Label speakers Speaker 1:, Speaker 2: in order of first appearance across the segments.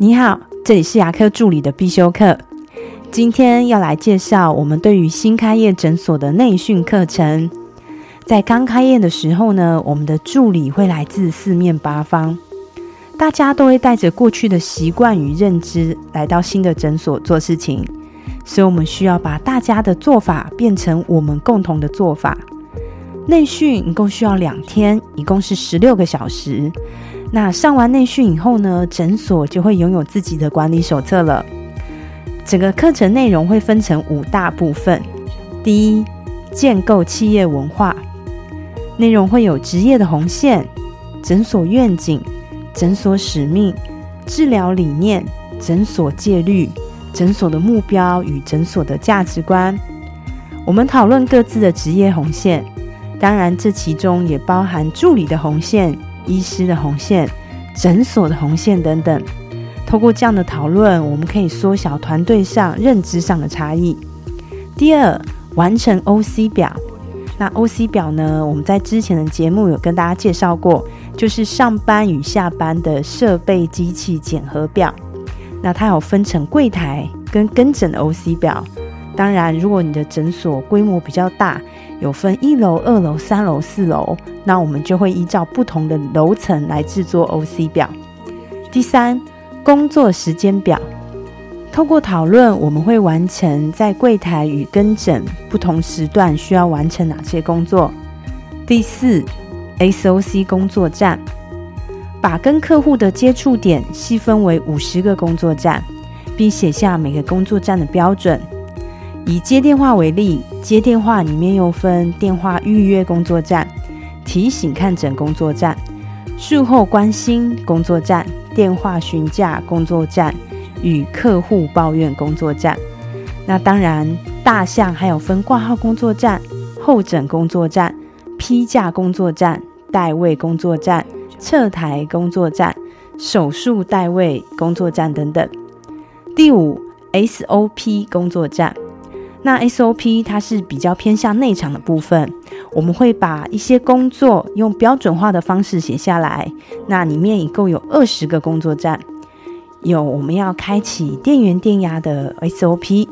Speaker 1: 你好，这里是牙科助理的必修课。今天要来介绍我们对于新开业诊所的内训课程。在刚开业的时候呢，我们的助理会来自四面八方，大家都会带着过去的习惯与认知来到新的诊所做事情，所以我们需要把大家的做法变成我们共同的做法。内训一共需要两天，一共是十六个小时。那上完内训以后呢，诊所就会拥有自己的管理手册了。整个课程内容会分成五大部分。第一，建构企业文化，内容会有职业的红线、诊所愿景、诊所使命、治疗理念、诊所戒律、诊所的目标与诊所的价值观。我们讨论各自的职业红线，当然这其中也包含助理的红线。医师的红线、诊所的红线等等，透过这样的讨论，我们可以缩小团队上认知上的差异。第二，完成 OC 表。那 OC 表呢？我们在之前的节目有跟大家介绍过，就是上班与下班的设备机器检核表。那它有分成柜台跟跟诊的 OC 表。当然，如果你的诊所规模比较大，有分一楼、二楼、三楼、四楼，那我们就会依照不同的楼层来制作 OC 表。第三，工作时间表，透过讨论，我们会完成在柜台与跟诊不同时段需要完成哪些工作。第四，SOC 工作站，把跟客户的接触点细分为五十个工作站，并写下每个工作站的标准。以接电话为例，接电话里面又分电话预约工作站、提醒看诊工作站、术后关心工作站、电话询价工作站与客户抱怨工作站。那当然，大项还有分挂号工作站、候诊工作站、批价工作站、代位工作站、撤台工作站、手术代位工作站等等。第五，SOP 工作站。那 SOP 它是比较偏向内场的部分，我们会把一些工作用标准化的方式写下来。那里面一共有二十个工作站，有我们要开启电源电压的 SOP，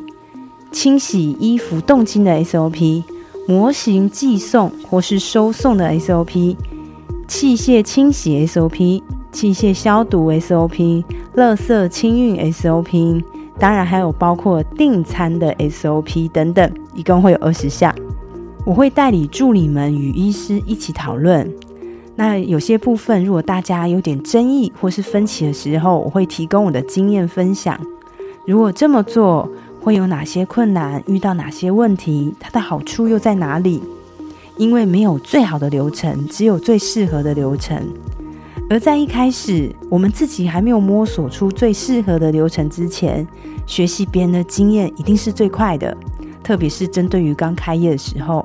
Speaker 1: 清洗衣服动筋的 SOP，模型寄送或是收送的 SOP，器械清洗 SOP，器械消毒 SOP，垃圾清运 SOP。当然还有包括订餐的 SOP 等等，一共会有二十项。我会代理助理们与医师一起讨论。那有些部分如果大家有点争议或是分歧的时候，我会提供我的经验分享。如果这么做会有哪些困难？遇到哪些问题？它的好处又在哪里？因为没有最好的流程，只有最适合的流程。而在一开始，我们自己还没有摸索出最适合的流程之前，学习别人的经验一定是最快的。特别是针对于刚开业的时候，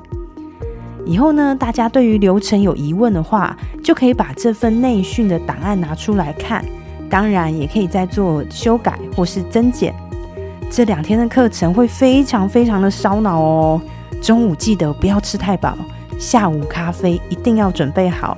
Speaker 1: 以后呢，大家对于流程有疑问的话，就可以把这份内训的档案拿出来看。当然，也可以再做修改或是增减。这两天的课程会非常非常的烧脑哦。中午记得不要吃太饱，下午咖啡一定要准备好。